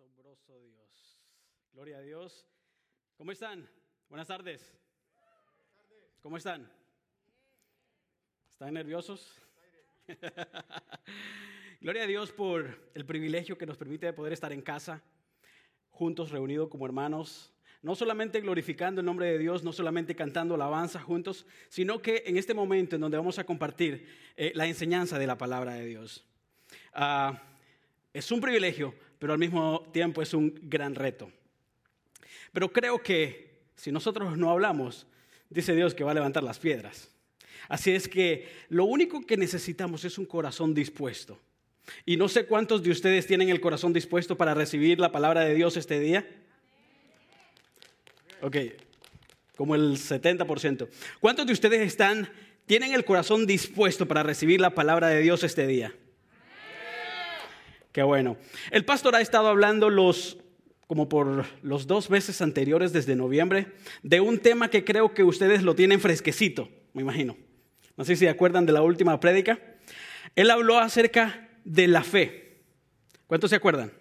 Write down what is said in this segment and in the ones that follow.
asombroso Dios. Gloria a Dios. ¿Cómo están? Buenas tardes. ¿Cómo están? ¿Están nerviosos? Gloria a Dios por el privilegio que nos permite de poder estar en casa, juntos, reunidos como hermanos, no solamente glorificando el nombre de Dios, no solamente cantando alabanza juntos, sino que en este momento en donde vamos a compartir eh, la enseñanza de la palabra de Dios. Ah, es un privilegio, pero al mismo tiempo es un gran reto. Pero creo que si nosotros no hablamos, dice Dios que va a levantar las piedras. Así es que lo único que necesitamos es un corazón dispuesto. Y no sé cuántos de ustedes tienen el corazón dispuesto para recibir la palabra de Dios este día. Ok, como el 70%. ¿Cuántos de ustedes están, tienen el corazón dispuesto para recibir la palabra de Dios este día? Qué bueno. El pastor ha estado hablando los, como por los dos meses anteriores, desde noviembre, de un tema que creo que ustedes lo tienen fresquecito, me imagino. No sé si se acuerdan de la última prédica. Él habló acerca de la fe. ¿Cuántos se acuerdan?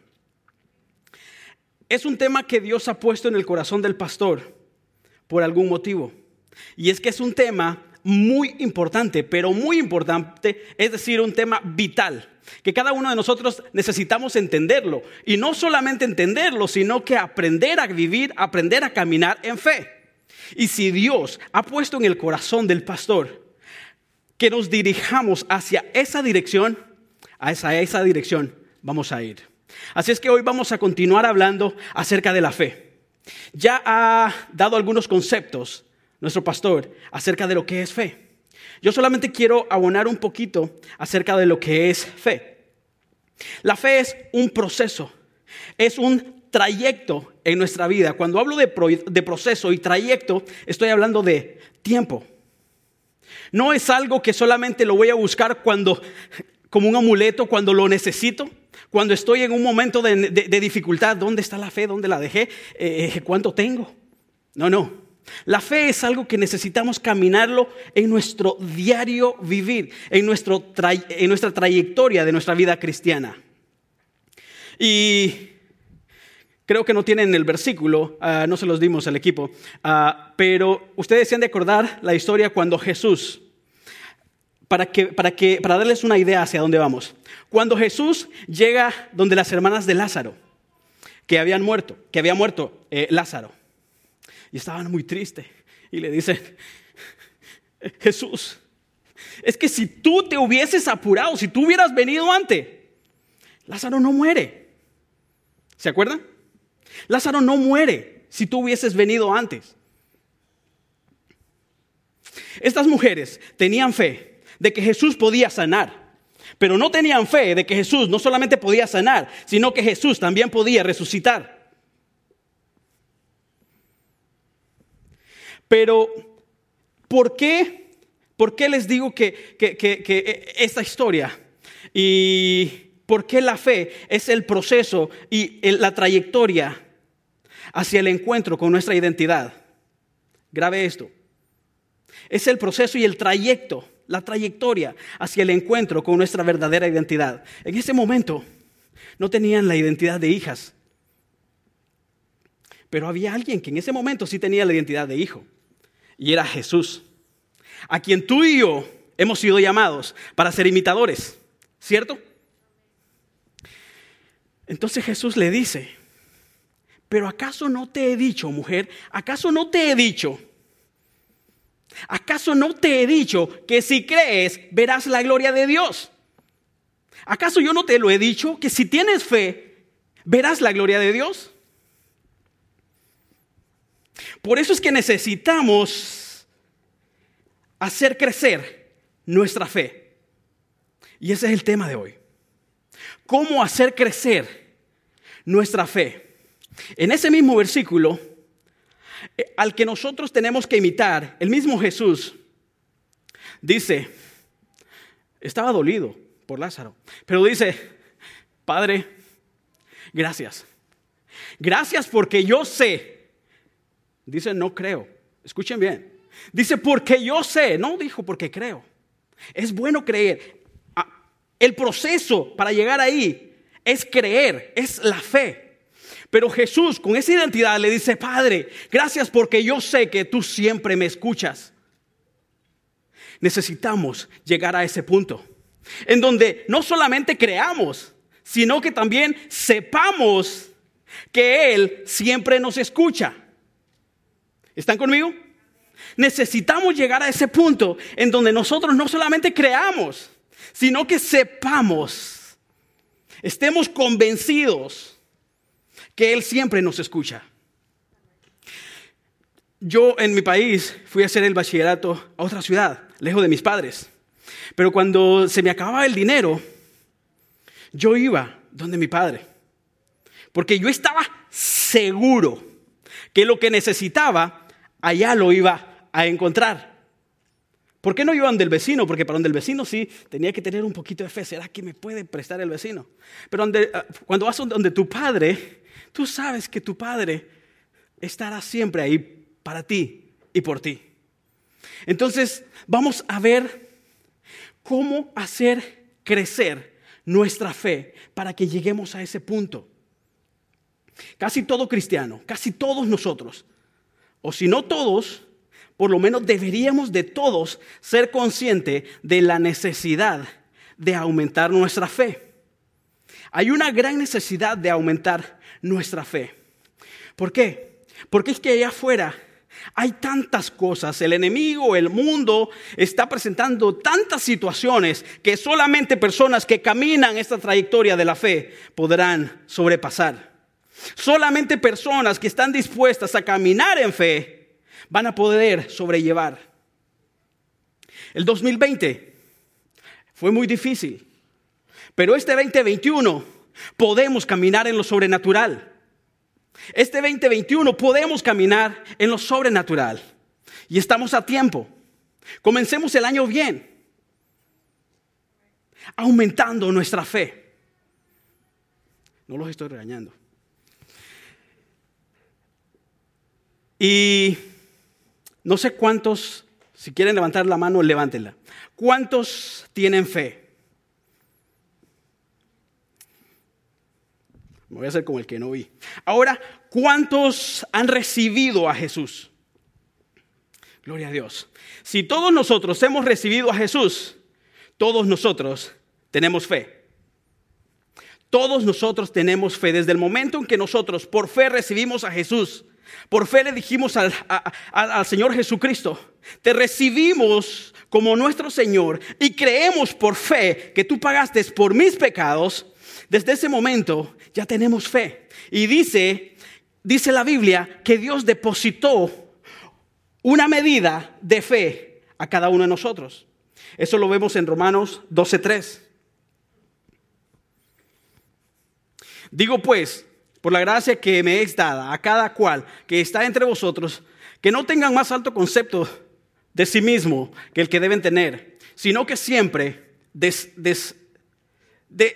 Es un tema que Dios ha puesto en el corazón del pastor por algún motivo. Y es que es un tema muy importante, pero muy importante, es decir, un tema vital que cada uno de nosotros necesitamos entenderlo. Y no solamente entenderlo, sino que aprender a vivir, aprender a caminar en fe. Y si Dios ha puesto en el corazón del pastor que nos dirijamos hacia esa dirección, a esa, esa dirección vamos a ir. Así es que hoy vamos a continuar hablando acerca de la fe. Ya ha dado algunos conceptos nuestro pastor acerca de lo que es fe. Yo solamente quiero abonar un poquito acerca de lo que es fe. La fe es un proceso, es un trayecto en nuestra vida. Cuando hablo de, proceso y trayecto, estoy hablando de tiempo. No es algo que solamente lo voy a buscar cuando, como un amuleto, cuando lo necesito, cuando estoy en un momento de, dificultad. ¿Dónde está la fe? ¿Dónde la dejé? Eh, ¿Cuánto tengo? No, no. La fe es algo que necesitamos caminarlo en nuestro diario vivir, en, nuestro en nuestra trayectoria de nuestra vida cristiana. Y creo que no tienen el versículo, ah, no se los dimos al equipo, ah, pero ustedes se han de acordar la historia cuando Jesús, para, que, para, que, para darles una idea hacia dónde vamos, cuando Jesús llega donde las hermanas de Lázaro, que habían muerto, que había muerto eh, Lázaro y estaban muy tristes. Y le dicen, Jesús, es que si tú te hubieses apurado, si tú hubieras venido antes, Lázaro no muere. ¿Se acuerdan? Lázaro no muere si tú hubieses venido antes. Estas mujeres tenían fe de que Jesús podía sanar, pero no tenían fe de que Jesús no solamente podía sanar, sino que Jesús también podía resucitar. Pero, ¿por qué? ¿Por qué les digo que, que, esta historia y por qué la fe es el proceso y la trayectoria hacia el encuentro con nuestra identidad? Grave esto. Es el proceso y el trayecto, la trayectoria hacia el encuentro con nuestra verdadera identidad. En ese momento no tenían la identidad de hijas, pero había alguien que en ese momento sí tenía la identidad de hijo y era Jesús, a quien tú y yo hemos sido llamados para ser imitadores, ¿cierto? Entonces Jesús le dice, pero ¿acaso no te he dicho, mujer? ¿Acaso no te he dicho? ¿Acaso no te he dicho que si crees verás la gloria de Dios? ¿Acaso yo no te lo he dicho que si tienes fe verás la gloria de Dios? Por eso es que necesitamos hacer crecer nuestra fe. Y ese es el tema de hoy. ¿Cómo hacer crecer nuestra fe? En ese mismo versículo, eh, al que nosotros tenemos que imitar, el mismo Jesús dice, estaba dolido por Lázaro, pero dice, Padre, gracias. Gracias porque yo sé Dice, no creo. Escuchen bien. Dice, porque yo sé. No dijo, porque creo. Es bueno creer. Ah, el proceso para llegar ahí es creer, es la fe. Pero Jesús con esa identidad le dice, Padre, gracias porque yo sé que tú siempre me escuchas. Necesitamos llegar a ese punto en donde no solamente creamos, sino que también sepamos que Él siempre nos escucha. ¿Están conmigo? Necesitamos llegar a ese punto en donde nosotros no solamente creamos, sino que sepamos, estemos convencidos que Él siempre nos escucha. Yo en mi país fui a hacer el bachillerato a otra ciudad, lejos de mis padres. Pero cuando se me acababa el dinero, yo iba donde mi padre. Porque yo estaba seguro que lo que necesitaba, allá lo iba a encontrar. ¿Por qué no iba donde el vecino? Porque para donde el vecino sí tenía que tener un poquito de fe. ¿Será que me puede prestar el vecino? Pero ah, cuando vas donde tu padre, Tú sabes que tu Padre estará siempre ahí para ti y por ti. Entonces, vamos a ver cómo hacer crecer nuestra fe para que lleguemos a ese punto. Casi todo cristiano, casi todos nosotros, o si no todos, por lo menos deberíamos de todos ser conscientes de la necesidad de aumentar nuestra fe. Hay una gran necesidad de aumentar nuestra fe. ¿Por qué? Porque es que allá afuera hay tantas cosas, el enemigo, el mundo está presentando tantas situaciones que solamente personas que caminan esta trayectoria de la fe podrán sobrepasar. Solamente personas que están dispuestas a caminar en fe van a poder sobrellevar. El 2020 fue muy difícil, pero este 2021 podemos caminar en lo sobrenatural. Este 2021 podemos caminar en lo sobrenatural. Y estamos a tiempo. Comencemos el año bien. Aumentando nuestra fe. No los estoy regañando. Y no sé cuántos, si quieren levantar la mano, levántenla. ¿Cuántos tienen fe? Me voy a hacer como el que no vi. Ahora, ¿cuántos han recibido a Jesús? Gloria a Dios. Si todos nosotros hemos recibido a Jesús, todos nosotros tenemos fe. Todos nosotros tenemos fe. Desde el momento en que nosotros por fe recibimos a Jesús, por fe le dijimos al, al, Señor Jesucristo, te recibimos como nuestro Señor y creemos por fe que tú pagaste por mis pecados, desde ese momento ya tenemos fe. Y dice, dice la Biblia que Dios depositó una medida de fe a cada uno de nosotros. Eso lo vemos en Romanos 12:3. Digo pues, por la gracia que me es dada a cada cual que está entre vosotros, que no tengan más alto concepto de sí mismo que el que deben tener, sino que siempre de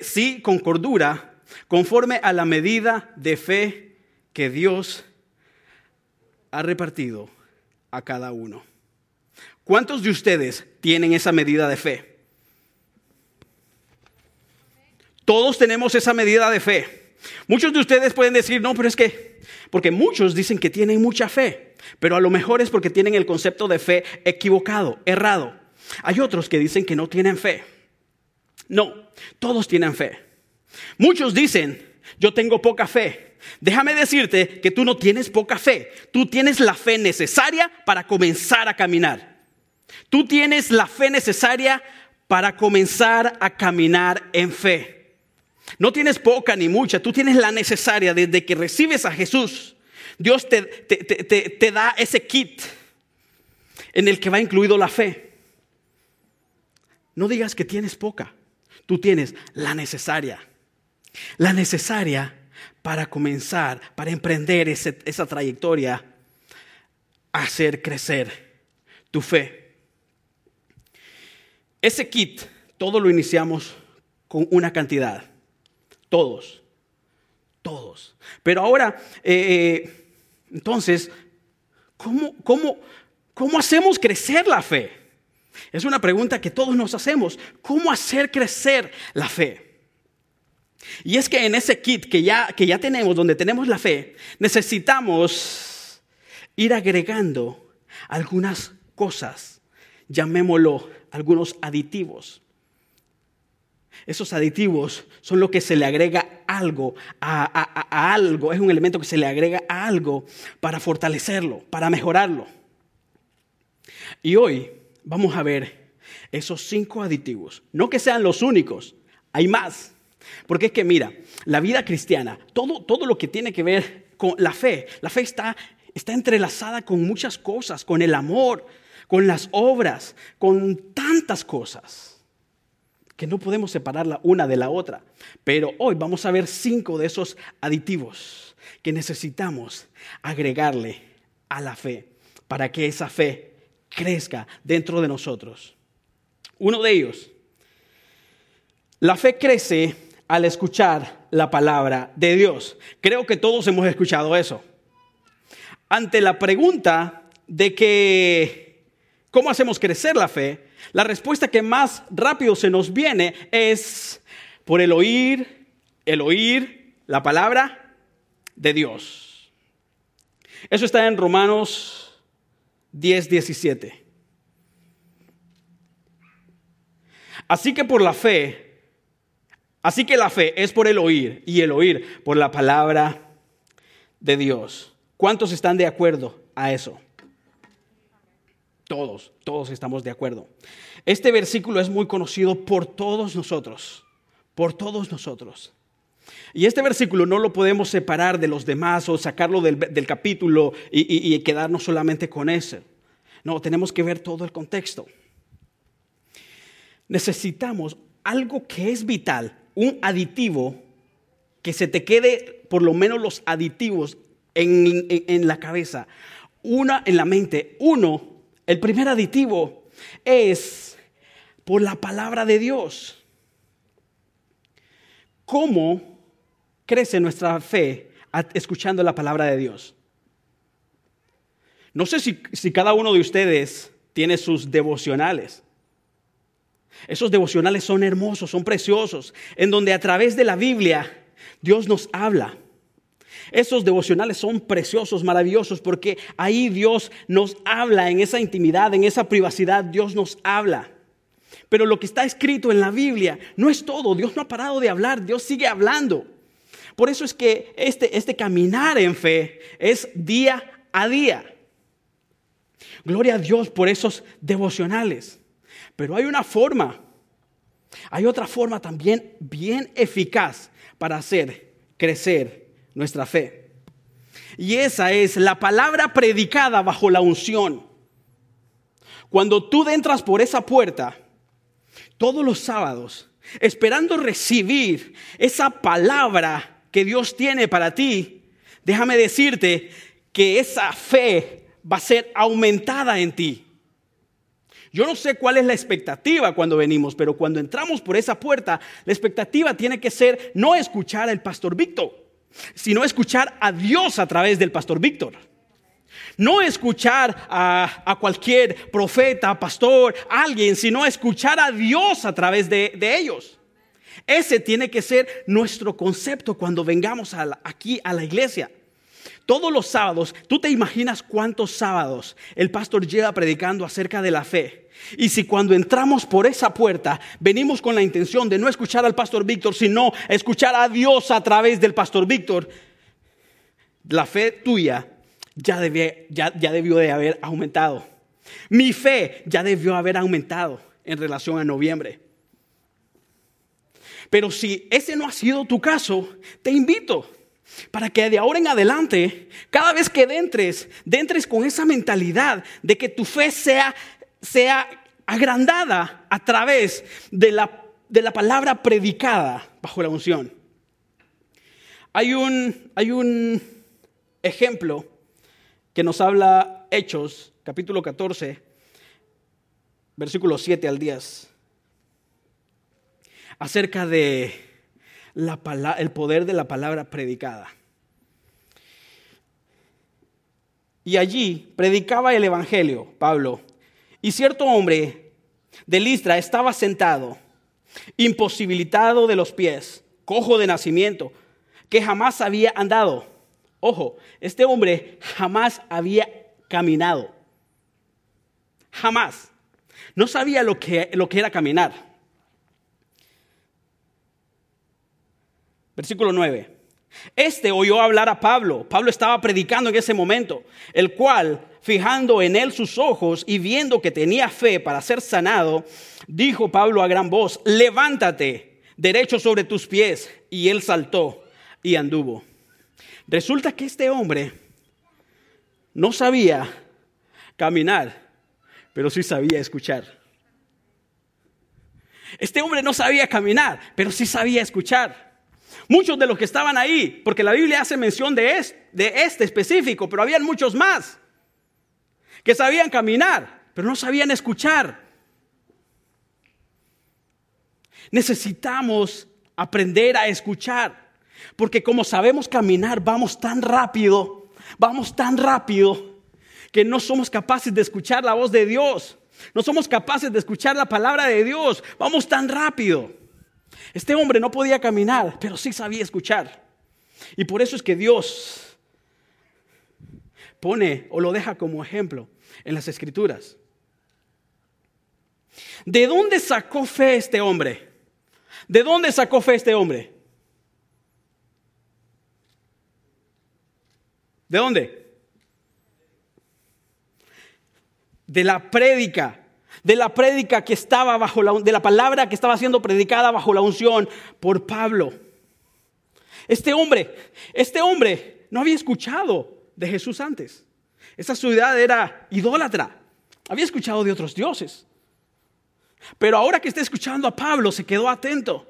sí con cordura conforme a la medida de fe que Dios ha repartido a cada uno. ¿Cuántos de ustedes tienen esa medida de fe? Todos tenemos esa medida de fe. Muchos de ustedes pueden decir, no, pero es que, porque muchos dicen que tienen mucha fe, pero a lo mejor es porque tienen el concepto de fe equivocado, errado. Hay otros que dicen que no tienen fe. No, todos tienen fe. Muchos dicen, yo tengo poca fe. Déjame decirte que tú no tienes poca fe. Tú tienes la fe necesaria para comenzar a caminar. Tú tienes la fe necesaria para comenzar a caminar en fe. No tienes poca ni mucha, tú tienes la necesaria desde que recibes a Jesús. Dios te, te da ese kit en el que va incluido la fe. No digas que tienes poca, tú tienes la necesaria la necesaria para comenzar, para emprender esa trayectoria, hacer crecer tu fe. Ese kit, todo lo iniciamos con una cantidad. Todos. Todos. Pero ahora, eh, eh, entonces, ¿cómo, cómo, ¿cómo hacemos crecer la fe? Es una pregunta que todos nos hacemos. ¿Cómo hacer crecer la fe? Y es que en ese kit que ya, que ya tenemos, donde tenemos la fe, necesitamos ir agregando algunas cosas, llamémoslo algunos aditivos. Esos aditivos son lo que se le agrega algo a, algo, es un elemento que se le agrega a algo para fortalecerlo, para mejorarlo. Y hoy vamos a ver esos cinco aditivos. No que sean los únicos, hay más. Porque es que mira, la vida cristiana, todo, todo lo que tiene que ver con la fe, la fe está, está entrelazada con muchas cosas, con el amor, con las obras, con tantas cosas que no podemos separarla una de la otra. Pero hoy vamos a ver cinco de esos aditivos que necesitamos agregarle a la fe para que esa fe crezca dentro de nosotros. Uno de ellos, la fe crece al escuchar la palabra de Dios. Creo que todos hemos escuchado eso. Ante la pregunta de que, ¿cómo hacemos crecer la fe? La respuesta que más rápido se nos viene es por el oír, el oír la palabra de Dios. Eso está en Romanos 10, 17. Así que por la fe, así que la fe es por el oír y el oír por la palabra de Dios. ¿Cuántos están de acuerdo a eso? Todos, todos estamos de acuerdo. Este versículo es muy conocido por todos nosotros, por todos nosotros. Y este versículo no lo podemos separar de los demás o sacarlo del, capítulo y, quedarnos solamente con ese. No, tenemos que ver todo el contexto. Necesitamos algo que es vital, un aditivo que se te quede por lo menos los aditivos en, en, la cabeza, una en la mente. Uno, el primer aditivo es por la palabra de Dios. ¿Cómo crece nuestra fe escuchando la palabra de Dios? No sé si, si cada uno de ustedes tiene sus devocionales. Esos devocionales son hermosos, son preciosos, en donde a través de la Biblia Dios nos habla. Esos devocionales son preciosos, maravillosos, porque ahí Dios nos habla en esa intimidad, en esa privacidad, Dios nos habla. Pero lo que está escrito en la Biblia no es todo, Dios no ha parado de hablar, Dios sigue hablando. Por eso es que este, este caminar en fe es día a día. Gloria a Dios por esos devocionales. Pero hay una forma, hay otra forma también bien eficaz para hacer crecer nuestra fe. Y esa es la palabra predicada bajo la unción. Cuando tú entras por esa puerta, todos los sábados, esperando recibir esa palabra que Dios tiene para ti, déjame decirte que esa fe va a ser aumentada en ti. Yo no sé cuál es la expectativa cuando venimos, pero cuando entramos por esa puerta, la expectativa tiene que ser no escuchar al pastor Víctor, sino escuchar a Dios a través del pastor Víctor. No escuchar a, cualquier profeta, pastor, alguien, sino escuchar a Dios a través de, ellos. Ese tiene que ser nuestro concepto cuando vengamos aquí a la iglesia. Todos los sábados, tú te imaginas cuántos sábados el pastor lleva predicando acerca de la fe. Y si cuando entramos por esa puerta venimos con la intención de no escuchar al pastor Víctor, sino escuchar a Dios a través del pastor Víctor, la fe tuya ya, ya, debió de haber aumentado. Mi fe ya debió haber aumentado en relación a noviembre. Pero si ese no ha sido tu caso, te invito para que de ahora en adelante, cada vez que entres, entres con esa mentalidad de que tu fe sea, sea agrandada a través de la, de la palabra predicada bajo la unción. Hay un, hay un ejemplo que nos habla Hechos, capítulo 14, versículos 7 al 10, acerca de el poder de la palabra predicada. Y allí predicaba el Evangelio, Pablo, y cierto hombre de Listra estaba sentado, imposibilitado de los pies, cojo de nacimiento, que jamás había andado. Ojo, este hombre jamás había caminado. Jamás. No sabía lo que, lo que era caminar. Versículo 9. Este oyó hablar a Pablo. Pablo estaba predicando en ese momento, el cual, fijando en él sus ojos y viendo que tenía fe para ser sanado, dijo Pablo a gran voz, levántate derecho sobre tus pies. Y él saltó y anduvo. Resulta que este hombre no sabía caminar, pero sí sabía escuchar. Este hombre no sabía caminar, pero sí sabía escuchar. Muchos de los que estaban ahí, porque la Biblia hace mención de este, de este específico, pero habían muchos más que sabían caminar, pero no sabían escuchar. Necesitamos aprender a escuchar, porque como sabemos caminar, vamos tan rápido, vamos tan rápido, que no somos capaces de escuchar la voz de Dios, no somos capaces de escuchar la palabra de Dios, vamos tan rápido. Este hombre no podía caminar, pero sí sabía escuchar. Y por eso es que Dios pone o lo deja como ejemplo en las escrituras. ¿De dónde sacó fe este hombre? ¿De dónde sacó fe este hombre? ¿De dónde? De la prédica de la prédica que estaba bajo la, de la palabra que estaba siendo predicada bajo la unción por Pablo. Este hombre, este hombre no había escuchado de Jesús antes. Esa ciudad era idólatra. Había escuchado de otros dioses. Pero ahora que está escuchando a Pablo, se quedó atento.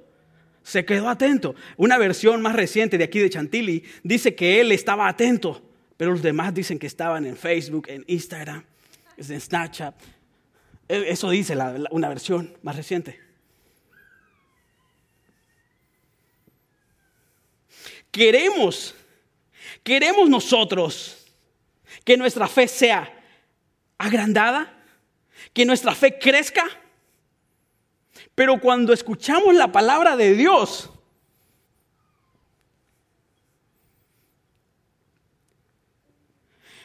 Se quedó atento. Una versión más reciente de aquí de Chantilly dice que él estaba atento, pero los demás dicen que estaban en Facebook, en Instagram, en Snapchat. E, eso dice una versión más reciente. Queremos, queremos nosotros que nuestra fe sea agrandada, que nuestra fe crezca. Pero cuando escuchamos la palabra de Dios,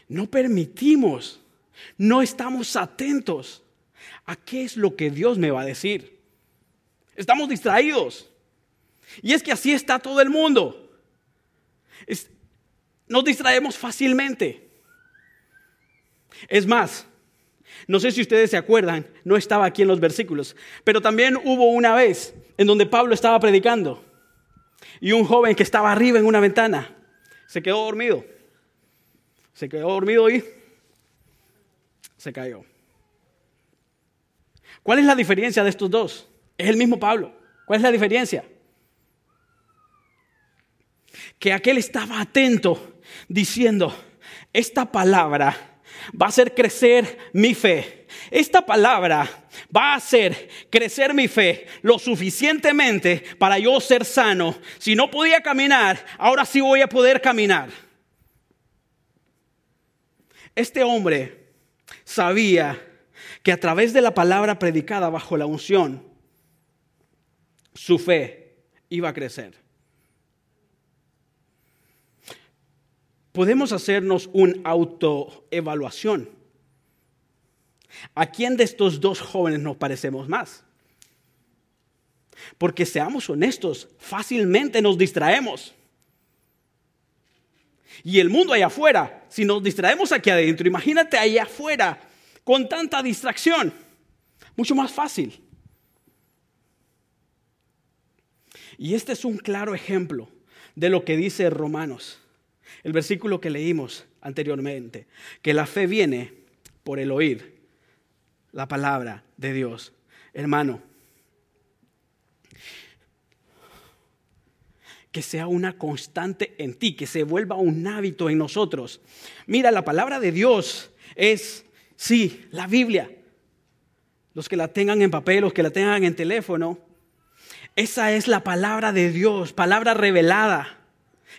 no permitimos, no estamos atentos ¿a qué es lo que Dios me va a decir? Estamos distraídos. Y es que así está todo el mundo. nos distraemos fácilmente. Es más, no sé si ustedes se acuerdan, no estaba aquí en los versículos, pero también hubo una vez en donde Pablo estaba predicando y un joven que estaba arriba en una ventana se quedó dormido. Se quedó dormido y se cayó. ¿Cuál es la diferencia de estos dos? Es el mismo Pablo. ¿Cuál es la diferencia? Que aquel estaba atento diciendo, esta palabra va a hacer crecer mi fe. Esta palabra va a hacer crecer mi fe lo suficientemente para yo ser sano. Si no podía caminar, ahora sí voy a poder caminar. Este hombre sabía que a través de la palabra predicada bajo la unción, su fe iba a crecer. Podemos hacernos una autoevaluación. ¿A quién de estos dos jóvenes nos parecemos más? Porque seamos honestos, fácilmente nos distraemos. Y el mundo allá afuera, si nos distraemos aquí adentro, imagínate allá afuera con tanta distracción. Mucho más fácil. Y este es un claro ejemplo de lo que dice Romanos, el versículo que leímos anteriormente, que la fe viene por el oír la palabra de Dios. Hermano, que sea una constante en ti, que se vuelva un hábito en nosotros. Mira, la palabra de Dios es Sí, la Biblia. Los que la tengan en papel, los que la tengan en teléfono. Esa es la palabra de Dios, palabra revelada,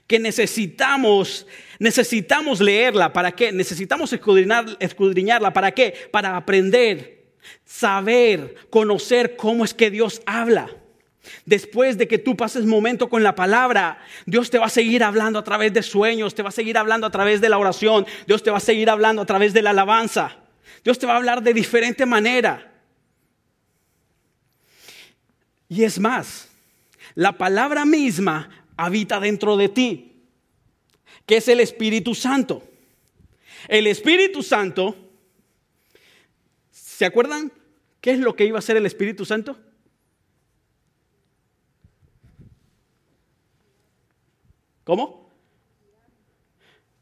que necesitamos, necesitamos leerla. ¿Para qué? Necesitamos escudriñarla. ¿Para qué? Para aprender, saber, conocer cómo es que Dios habla. Después de que tú pases momento con la palabra, Dios te va a seguir hablando a través de sueños, te va a seguir hablando a través de la oración, Dios te va a seguir hablando a través de la alabanza. Dios te va a hablar de diferente manera. Y es más, la palabra misma habita dentro de ti, que es el Espíritu Santo. El Espíritu Santo, ¿se acuerdan qué es lo que iba a hacer el Espíritu Santo? ¿Cómo?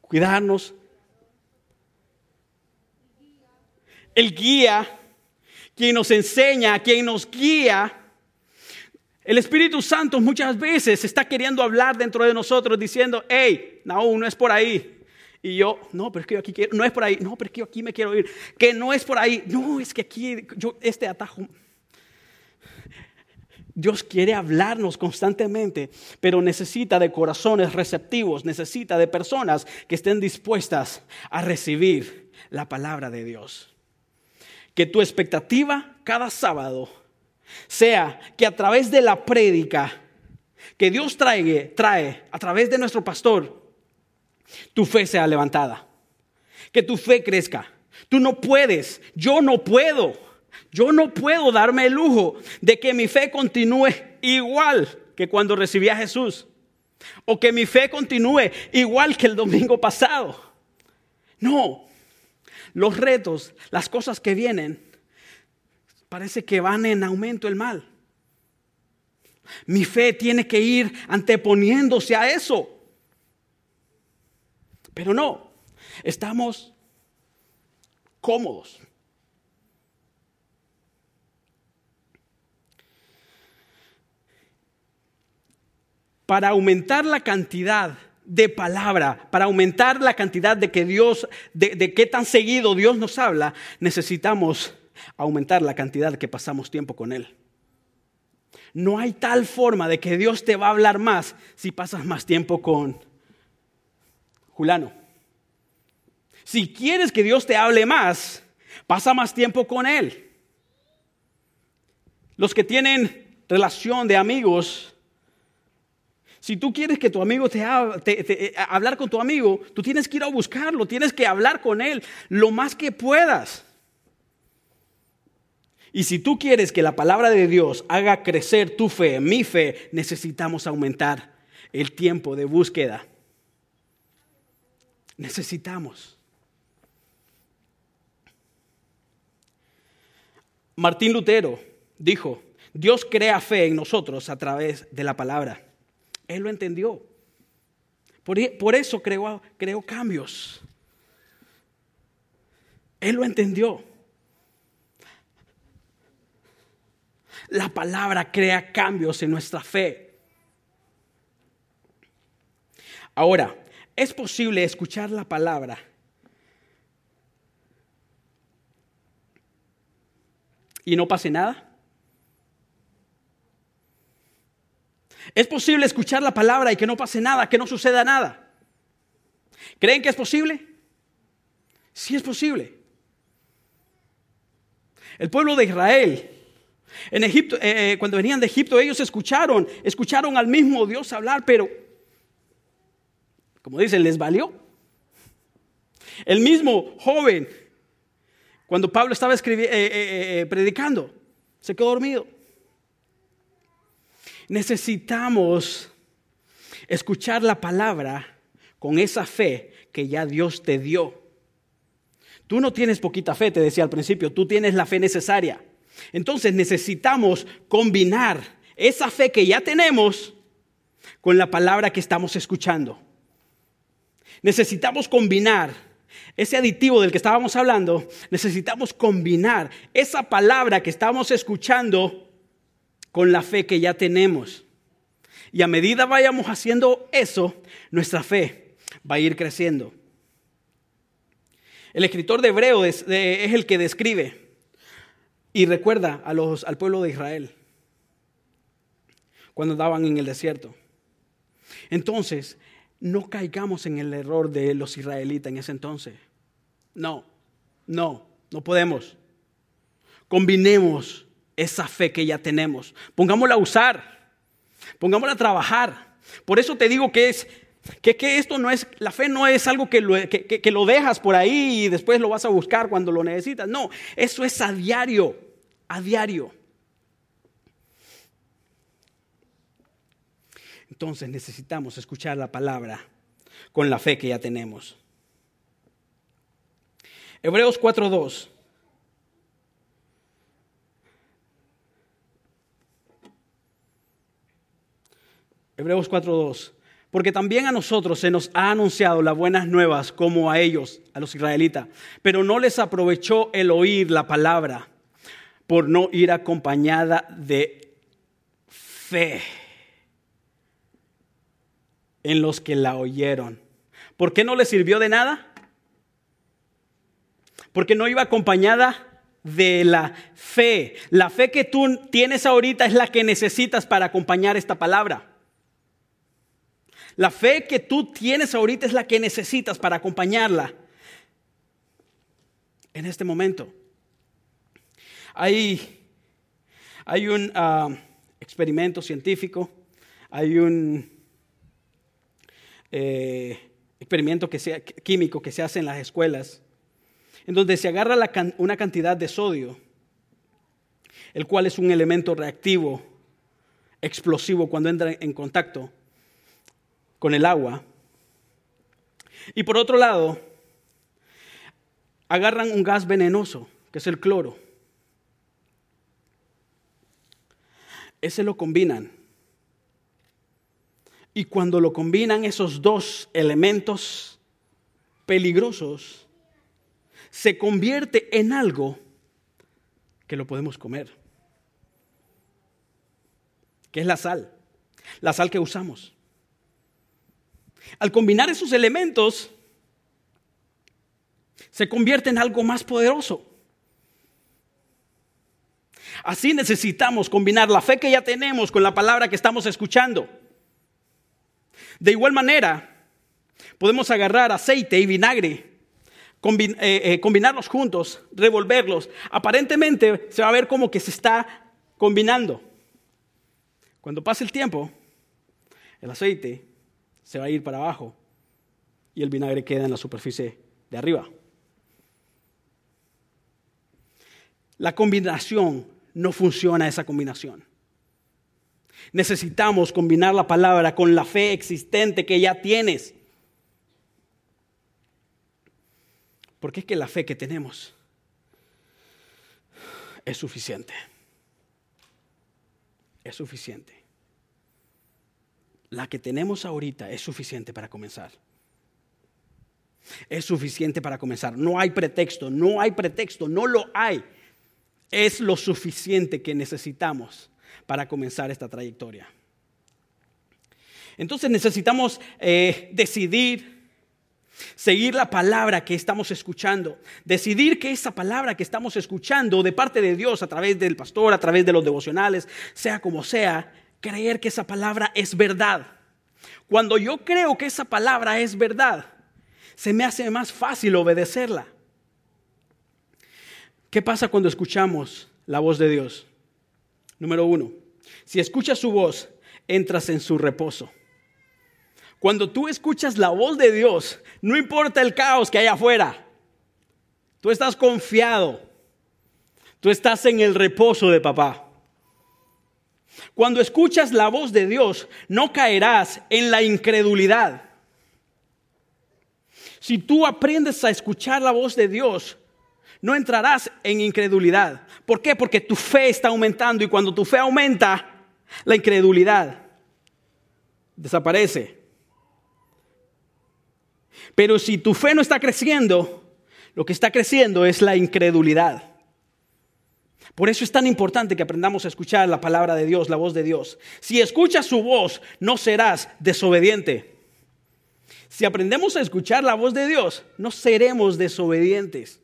Cuidarnos. El guía, quien nos enseña, quien nos guía. El Espíritu Santo muchas veces está queriendo hablar dentro de nosotros diciendo, hey, no, no es por ahí. Y yo, no, pero es que yo aquí quiero, no es por ahí, no, pero es que yo aquí me quiero ir, que no es por ahí, no, es que aquí, yo, este atajo, Dios quiere hablarnos constantemente, pero necesita de corazones receptivos, necesita de personas que estén dispuestas a recibir la palabra de Dios. Que tu expectativa cada sábado sea que a través de la prédica que Dios trae, trae a través de nuestro pastor, tu fe sea levantada. Que tu fe crezca. Tú no puedes, yo no puedo yo no puedo darme el lujo de que mi fe continúe igual que cuando recibí a Jesús. O que mi fe continúe igual que el domingo pasado. No. Los retos, las cosas que vienen, parece que van en aumento el mal. Mi fe tiene que ir anteponiéndose a eso. Pero no, estamos cómodos. para aumentar la cantidad de palabra, para aumentar la cantidad de que Dios, de, qué tan seguido Dios nos habla, necesitamos aumentar la cantidad que pasamos tiempo con Él. No hay tal forma de que Dios te va a hablar más si pasas más tiempo con Julano. Si quieres que Dios te hable más, pasa más tiempo con Él. Los que tienen relación de amigos si tú quieres que tu amigo te, hable, eh, hablar con tu amigo, tú tienes que ir a buscarlo, tienes que hablar con él lo más que puedas. Y si tú quieres que la palabra de Dios haga crecer tu fe, mi fe, necesitamos aumentar el tiempo de búsqueda. Necesitamos. Martín Lutero dijo, Dios crea fe en nosotros a través de la palabra. Él lo entendió. Por, e, eso creó, creó cambios. Él lo entendió. La palabra crea cambios en nuestra fe. Ahora, ¿es posible escuchar la palabra y no pase nada? ¿Es posible escuchar la palabra y que no pase nada, que no suceda nada? ¿Creen que es posible? Sí es posible. El pueblo de Israel, en Egipto, eh, eh, cuando venían de Egipto, ellos escucharon, escucharon al mismo Dios hablar, pero, como dicen, les valió. El mismo joven, cuando Pablo estaba eh, predicando, se quedó dormido. Necesitamos escuchar la palabra con esa fe que ya Dios te dio. Tú no tienes poquita fe, te decía al principio, tú tienes la fe necesaria. Entonces necesitamos combinar esa fe que ya tenemos con la palabra que estamos escuchando. Necesitamos combinar ese aditivo del que estábamos hablando, necesitamos combinar esa palabra que estamos escuchando con la fe que ya tenemos. Y a medida vayamos haciendo eso, nuestra fe va a ir creciendo. El escritor de Hebreo es, el que describe y recuerda a los, al pueblo de Israel cuando estaban en el desierto. Entonces, no caigamos en el error de los israelitas en ese entonces. No, no, no podemos. Combinemos esa fe que ya tenemos. Pongámosla a usar, pongámosla a trabajar. Por eso te digo que es que, esto no es, la fe no es algo que lo, que lo dejas por ahí y después lo vas a buscar cuando lo necesitas. No, eso es a diario, a diario. Entonces necesitamos escuchar la palabra con la fe que ya tenemos. Hebreos 4.2. Hebreos 4.2. Porque también a nosotros se nos ha anunciado las buenas nuevas como a ellos, a los israelitas, pero no les aprovechó el oír la palabra por no ir acompañada de fe en los que la oyeron. ¿Por qué no les sirvió de nada? Porque no iba acompañada de la fe. La fe que tú tienes ahorita es la que necesitas para acompañar esta palabra. La fe que tú tienes ahorita es la que necesitas para acompañarla en este momento. Hay, hay un ah, experimento científico, hay un eh, experimento que sea, químico que se hace en las escuelas, en donde se agarra una cantidad de sodio, el cual es un elemento reactivo, explosivo cuando entra en contacto con el agua. Y por otro lado, agarran un gas venenoso, que es el cloro. Ese lo combinan. Y cuando lo combinan esos dos elementos peligrosos, se convierte en algo que lo podemos comer, que es la sal, la sal que usamos. Al combinar esos elementos, se convierte en algo más poderoso. Así necesitamos combinar la fe que ya tenemos con la palabra que estamos escuchando. De igual manera, podemos agarrar aceite y vinagre, eh, eh, combinarlos juntos, revolverlos. Aparentemente se va a ver como que se está combinando. Cuando pase el tiempo, el aceite se va a ir para abajo y el vinagre queda en la superficie de arriba. La combinación no funciona esa combinación. Necesitamos combinar la palabra con la fe existente que ya tienes. Porque es que la fe que tenemos es suficiente. Es suficiente. La que tenemos ahorita es suficiente para comenzar. Es suficiente para comenzar. No hay pretexto, no hay pretexto, no lo hay. Es lo suficiente que necesitamos para comenzar esta trayectoria. Entonces necesitamos eh, decidir, seguir la palabra que estamos escuchando, decidir que esa palabra que estamos escuchando de parte de Dios a través del pastor, a través de los devocionales, sea como sea, creer que esa palabra es verdad. Cuando yo creo que esa palabra es verdad, se me hace más fácil obedecerla. ¿Qué pasa cuando escuchamos la voz de Dios? Número uno, si escuchas su voz, entras en su reposo. Cuando tú escuchas la voz de Dios, no importa el caos que hay afuera, tú estás confiado, tú estás en el reposo de papá. Cuando escuchas la voz de Dios, no caerás en la incredulidad. Si tú aprendes a escuchar la voz de Dios, no entrarás en incredulidad. ¿Por qué? Porque tu fe está aumentando y cuando tu fe aumenta, la incredulidad desaparece. Pero si tu fe no está creciendo, lo que está creciendo es la incredulidad. Por eso es tan importante que aprendamos a escuchar la palabra de Dios, la voz de Dios. Si escuchas su voz, no serás desobediente. Si aprendemos a escuchar la voz de Dios, no seremos desobedientes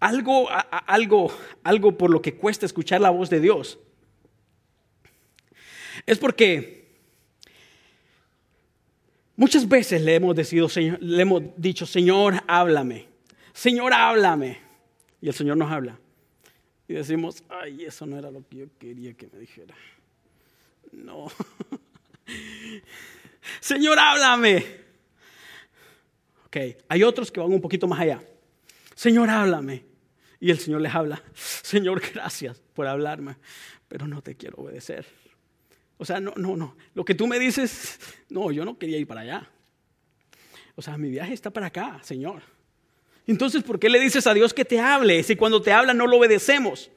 algo, algo, algo por lo que cuesta escuchar la voz de Dios. Es porque muchas veces le hemos, le hemos dicho, Señor, háblame. Señor, háblame. Y el Señor nos habla. y decimos, ay, eso no era lo que yo quería que me dijera. No. Señor, háblame. Ok, hay otros que van un poquito más allá. Señor, háblame. Y el Señor les habla, Señor, gracias por hablarme, pero no te quiero obedecer. O sea, no, no, no. Lo que tú me dices, no, yo no quería ir para allá. O sea, mi viaje está para acá, Señor. Entonces, ¿por qué le dices a Dios que te hable si cuando te habla no lo obedecemos?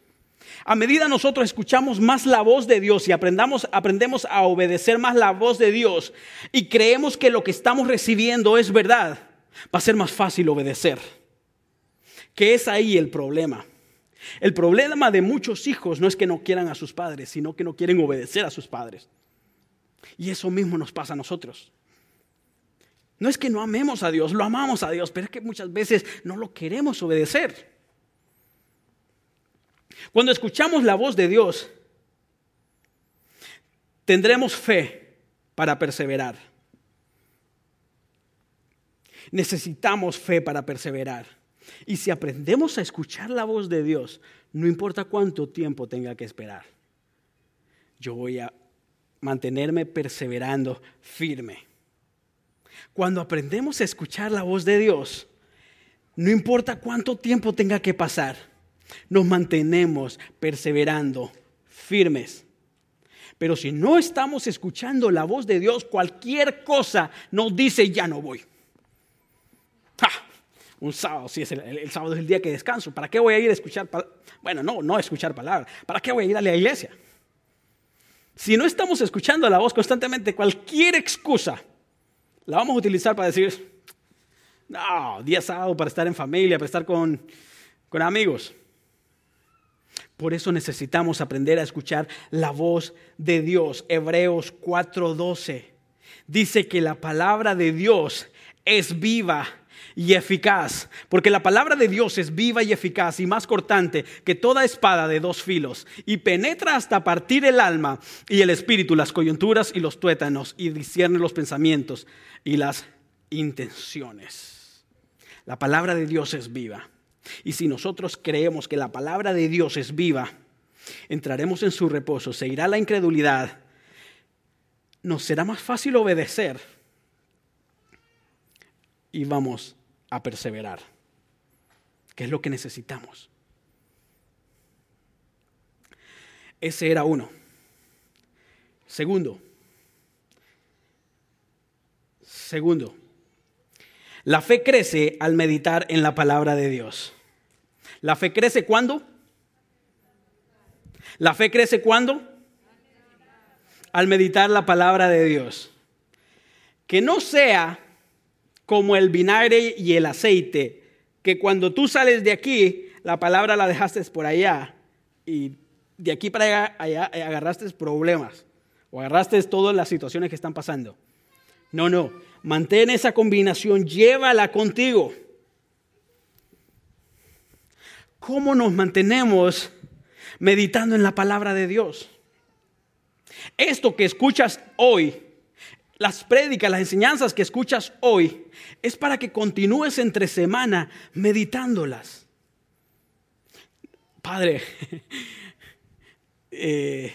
A medida nosotros escuchamos más la voz de Dios y aprendamos, aprendemos a obedecer más la voz de Dios y creemos que lo que estamos recibiendo es verdad, va a ser más fácil obedecer. ¿Qué es ahí el problema? El problema de muchos hijos no es que no quieran a sus padres, sino que no quieren obedecer a sus padres. Y eso mismo nos pasa a nosotros. No es que no amemos a Dios, lo amamos a Dios, pero es que muchas veces no lo queremos obedecer. Cuando escuchamos la voz de Dios, tendremos fe para perseverar. Necesitamos fe para perseverar. Y si aprendemos a escuchar la voz de Dios, no importa cuánto tiempo tenga que esperar, yo voy a mantenerme perseverando firme. Cuando aprendemos a escuchar la voz de Dios, no importa cuánto tiempo tenga que pasar, nos mantenemos perseverando firmes. Pero si no estamos escuchando la voz de Dios, cualquier cosa nos dice ya no voy un sábado, sí, es el, sábado es el día que descanso. ¿Para qué voy a ir a escuchar? Bueno, no, no escuchar palabras. ¿Para qué voy a ir a la iglesia? Si no estamos escuchando la voz constantemente, cualquier excusa la vamos a utilizar para decir, no, día sábado para estar en familia, para estar con, con amigos. Por eso necesitamos aprender a escuchar la voz de Dios. Hebreos 4:12 dice que la palabra de Dios es viva y eficaz, porque la palabra de Dios es viva y eficaz y más cortante que toda espada de dos filos, y penetra hasta partir el alma y el espíritu, las coyunturas y los tuétanos, y discierne los pensamientos y las intenciones. La palabra de Dios es viva. Y si nosotros creemos que la palabra de Dios es viva, entraremos en su reposo, se irá la incredulidad, nos será más fácil obedecer y vamos a perseverar, que es lo que necesitamos. Ese era uno. Segundo, segundo, la fe crece al meditar en la palabra de Dios. ¿La fe crece cuándo? ¿La fe crece cuándo? Al meditar la palabra de Dios. Que no sea como el vinagre y el aceite, que cuando tú sales de aquí, la palabra la dejaste por allá y de aquí para allá, agarraste problemas o agarraste todas las situaciones que están pasando. No, no, mantén esa combinación, llévala contigo. ¿Cómo nos mantenemos meditando en la palabra de Dios? Esto que escuchas hoy las prédicas, las enseñanzas que escuchas hoy, es para que continúes entre semana meditándolas. Padre, eh,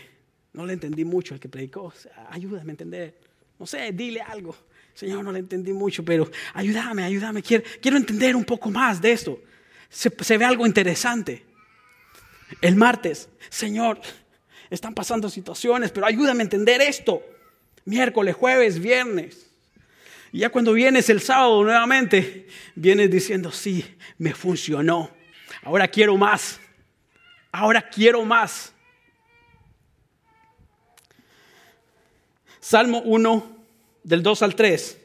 no le entendí mucho el que predicó. ayúdame a entender. No sé, dile algo. Señor, no le entendí mucho, pero ayúdame, ayúdame. Quiero, quiero entender un poco más de esto. Se, se ve algo interesante. El martes, Señor, están pasando situaciones, pero ayúdame a entender esto miércoles, jueves, viernes. Y ya cuando vienes el sábado nuevamente, vienes diciendo, sí, me funcionó. Ahora quiero más. Ahora quiero más. Salmo 1, del 2 al 3.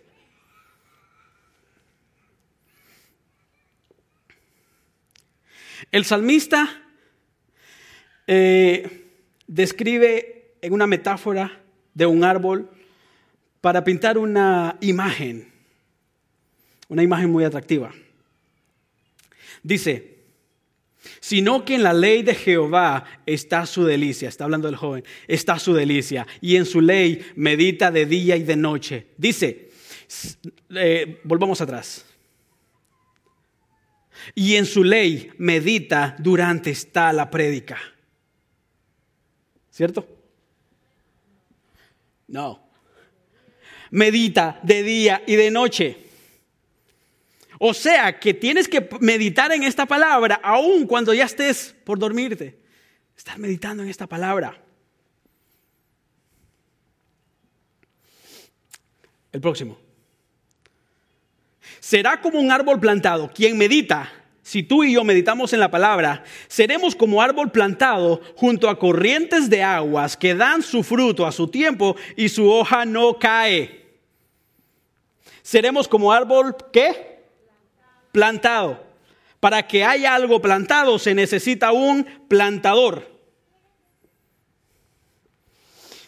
El salmista eh, describe en una metáfora de un árbol para pintar una imagen, una imagen muy atractiva. Dice, sino que en la ley de Jehová está su delicia, está hablando del joven, está su delicia, y en su ley medita de día y de noche. Dice, eh, volvamos atrás. y en su ley medita durante esta la prédica. ¿Cierto? No. Medita de día y de noche. O sea que tienes que meditar en esta palabra aun cuando ya estés por dormirte. Estar meditando en esta palabra. El próximo. Será como un árbol plantado. Quien medita, si tú y yo meditamos en la palabra, seremos como árbol plantado junto a corrientes de aguas que dan su fruto a su tiempo y su hoja no cae. Seremos como árbol, ¿qué? Plantado. Para que haya algo plantado se necesita un plantador.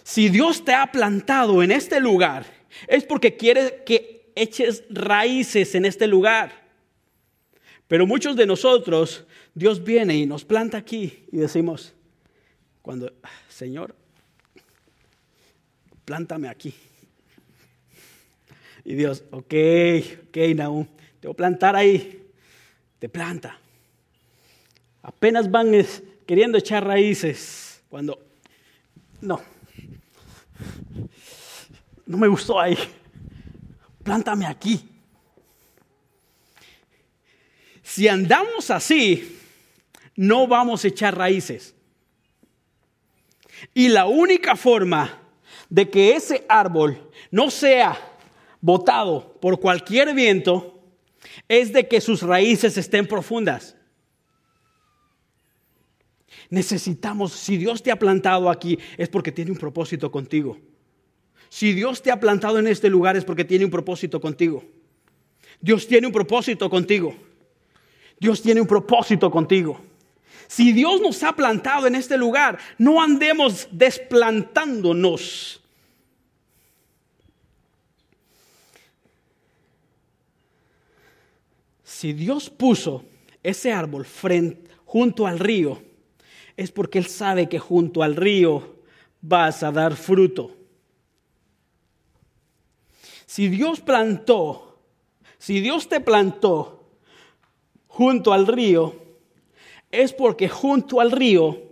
Si Dios te ha plantado en este lugar, es porque quiere que eches raíces en este lugar. Pero muchos de nosotros, Dios viene y nos planta aquí y decimos, cuando, Señor, plántame aquí. Y Dios, ok, ok, Naum, te plantar ahí. Te planta. Apenas van queriendo echar raíces. Cuando, no, no me gustó ahí. Plántame aquí. Si andamos así, no vamos a echar raíces. Y la única forma de que ese árbol no sea botado por cualquier viento es de que sus raíces estén profundas. Necesitamos, si Dios te ha plantado aquí, es porque tiene un propósito contigo. Si Dios te ha plantado en este lugar es porque tiene un propósito contigo. Dios tiene un propósito contigo. Dios tiene un propósito contigo. Si Dios nos ha plantado en este lugar, no andemos desplantándonos. Si Dios puso ese árbol frente, junto al río, es porque Él sabe que junto al río vas a dar fruto. Si Dios plantó, si Dios te plantó junto al río, es porque junto al río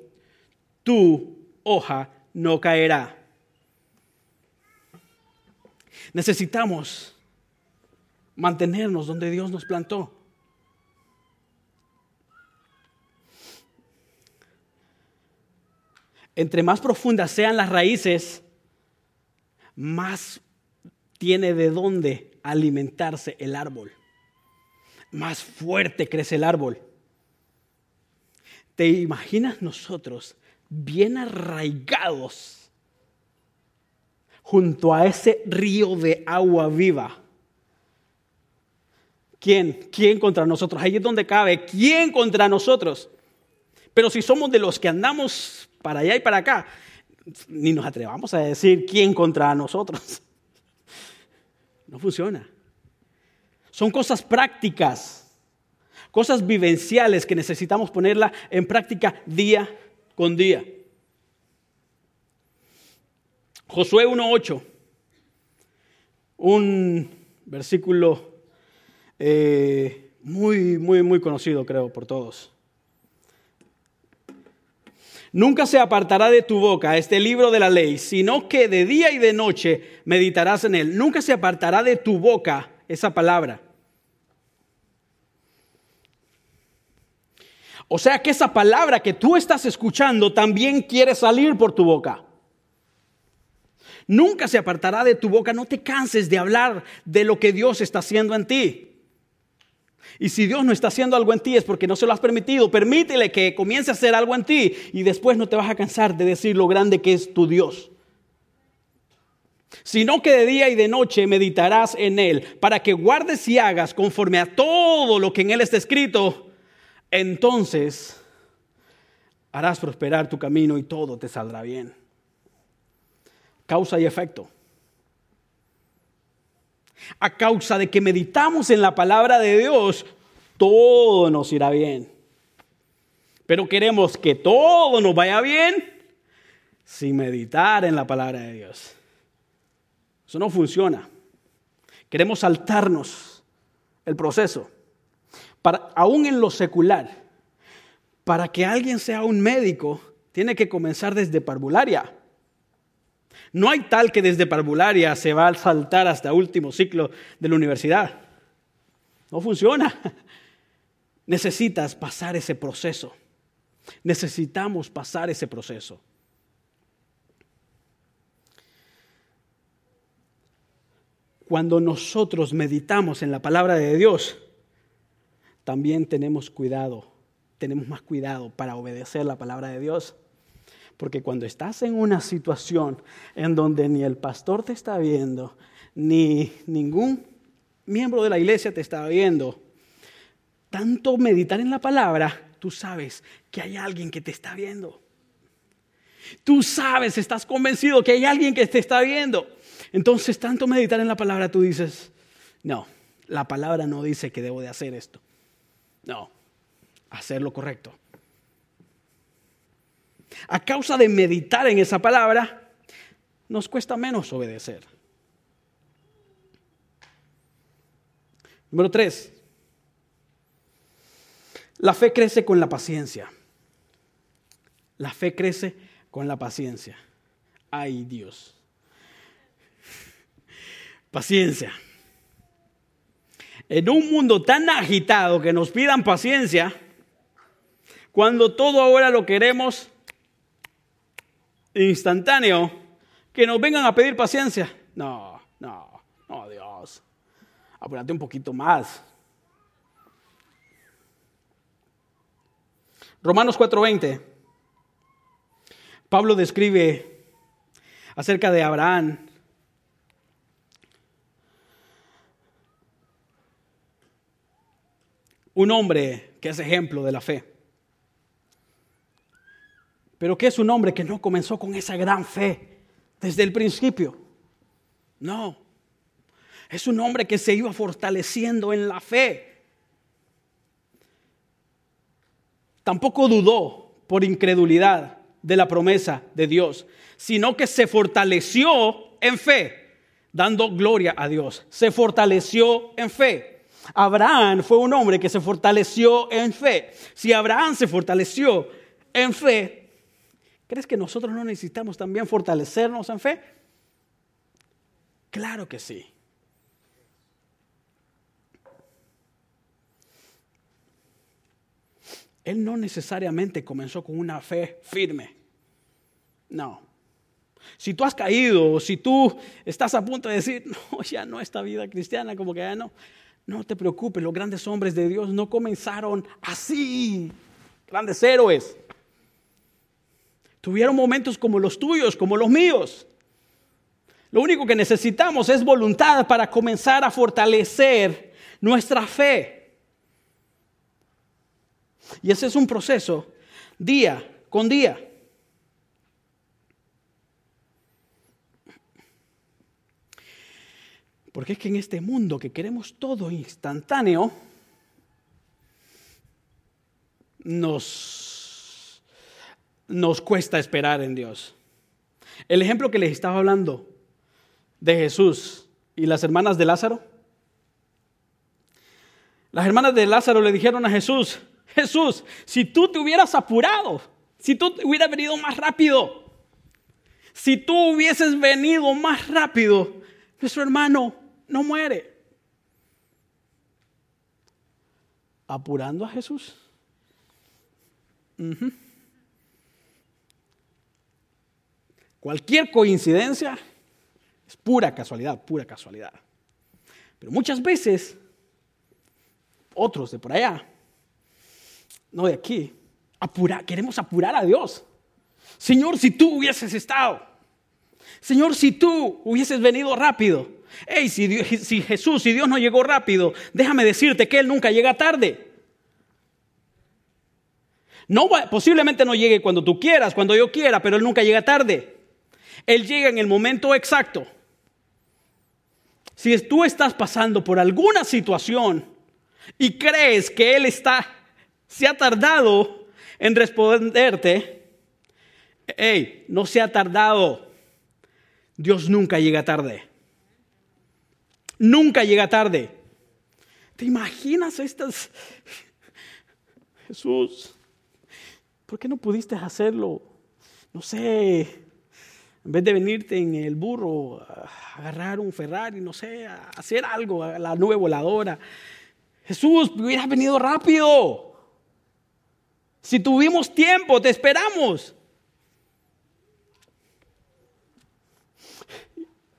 tu hoja no caerá. Necesitamos mantenernos donde Dios nos plantó. Entre más profundas sean las raíces, más tiene de dónde alimentarse el árbol. Más fuerte crece el árbol. ¿Te imaginas nosotros bien arraigados junto a ese río de agua viva? ¿Quién? ¿Quién contra nosotros? Ahí es donde cabe. ¿Quién contra nosotros? Pero si somos de los que andamos para allá y para acá, ni nos atrevamos a decir quién contra nosotros. No funciona. Son cosas prácticas, cosas vivenciales que necesitamos ponerla en práctica día con día. Josué 1.8, un versículo eh, muy, muy, muy conocido creo por todos. Nunca se apartará de tu boca este libro de la ley, sino que de día y de noche meditarás en él. Nunca se apartará de tu boca esa palabra. O sea que esa palabra que tú estás escuchando también quiere salir por tu boca. Nunca se apartará de tu boca, no te canses de hablar de lo que Dios está haciendo en ti. Y si Dios no está haciendo algo en ti es porque no se lo has permitido. Permítele que comience a hacer algo en ti y después no te vas a cansar de decir lo grande que es tu Dios. Sino que de día y de noche meditarás en Él para que guardes y hagas conforme a todo lo que en Él está escrito. Entonces harás prosperar tu camino y todo te saldrá bien. Causa y efecto a causa de que meditamos en la palabra de Dios, todo nos irá bien. Pero queremos que todo nos vaya bien sin meditar en la palabra de Dios. Eso no funciona. Queremos saltarnos el proceso. para, aún en lo secular, para que alguien sea un médico, tiene que comenzar desde parvularia. No hay tal que desde parvularia se va a saltar hasta último ciclo de la universidad. No funciona. Necesitas pasar ese proceso. Necesitamos pasar ese proceso. Cuando nosotros meditamos en la palabra de Dios, también tenemos cuidado, tenemos más cuidado para obedecer la palabra de Dios. Porque cuando estás en una situación en donde ni el pastor te está viendo, ni ningún miembro de la iglesia te está viendo, tanto meditar en la palabra, tú sabes que hay alguien que te está viendo. Tú sabes, estás convencido que hay alguien que te está viendo. Entonces, tanto meditar en la palabra, tú dices, no, la palabra no dice que debo de hacer esto. No, hacer lo correcto. A causa de meditar en esa palabra, nos cuesta menos obedecer. Número tres, la fe crece con la paciencia. La fe crece con la paciencia. Ay Dios. Paciencia. En un mundo tan agitado que nos pidan paciencia, cuando todo ahora lo queremos instantáneo, que nos vengan a pedir paciencia. No, no, no, Dios. Apúrate un poquito más. Romanos 4:20. Pablo describe acerca de Abraham. Un hombre que es ejemplo de la fe. Pero que es un hombre que no comenzó con esa gran fe desde el principio. No. Es un hombre que se iba fortaleciendo en la fe. Tampoco dudó por incredulidad de la promesa de Dios, sino que se fortaleció en fe, dando gloria a Dios. Se fortaleció en fe. Abraham fue un hombre que se fortaleció en fe. Si Abraham se fortaleció en fe, ¿Crees que nosotros no necesitamos también fortalecernos en fe? Claro que sí. Él no necesariamente comenzó con una fe firme. No. Si tú has caído, si tú estás a punto de decir, no, ya no esta vida cristiana, como que ya no, no te preocupes, los grandes hombres de Dios no comenzaron así, grandes héroes. Tuvieron momentos como los tuyos, como los míos. Lo único que necesitamos es voluntad para comenzar a fortalecer nuestra fe. Y ese es un proceso día con día. Porque es que en este mundo que queremos todo instantáneo, nos nos cuesta esperar en Dios. El ejemplo que les estaba hablando de Jesús y las hermanas de Lázaro. Las hermanas de Lázaro le dijeron a Jesús, Jesús, si tú te hubieras apurado, si tú hubieras venido más rápido, si tú hubieses venido más rápido, nuestro hermano no muere. Apurando a Jesús. Cualquier coincidencia es pura casualidad, pura casualidad. Pero muchas veces, otros de por allá, no de aquí, queremos apurar a Dios. Señor, si tú hubieses estado, Señor, si tú hubieses venido rápido, hey, si, si Jesús, si Dios no llegó rápido, déjame decirte que Él nunca llega tarde. No, posiblemente no llegue cuando tú quieras, cuando yo quiera, pero Él nunca llega tarde. Él llega en el momento exacto. Si tú estás pasando por alguna situación y crees que Él está, se ha tardado en responderte, hey, no se ha tardado. Dios nunca llega tarde. Nunca llega tarde. ¿Te imaginas estas? Jesús, ¿por qué no pudiste hacerlo? No sé, en vez de venirte en el burro, a agarrar un Ferrari, no sé, a hacer algo, a la nube voladora. Jesús, hubieras venido rápido. Si tuvimos tiempo, te esperamos.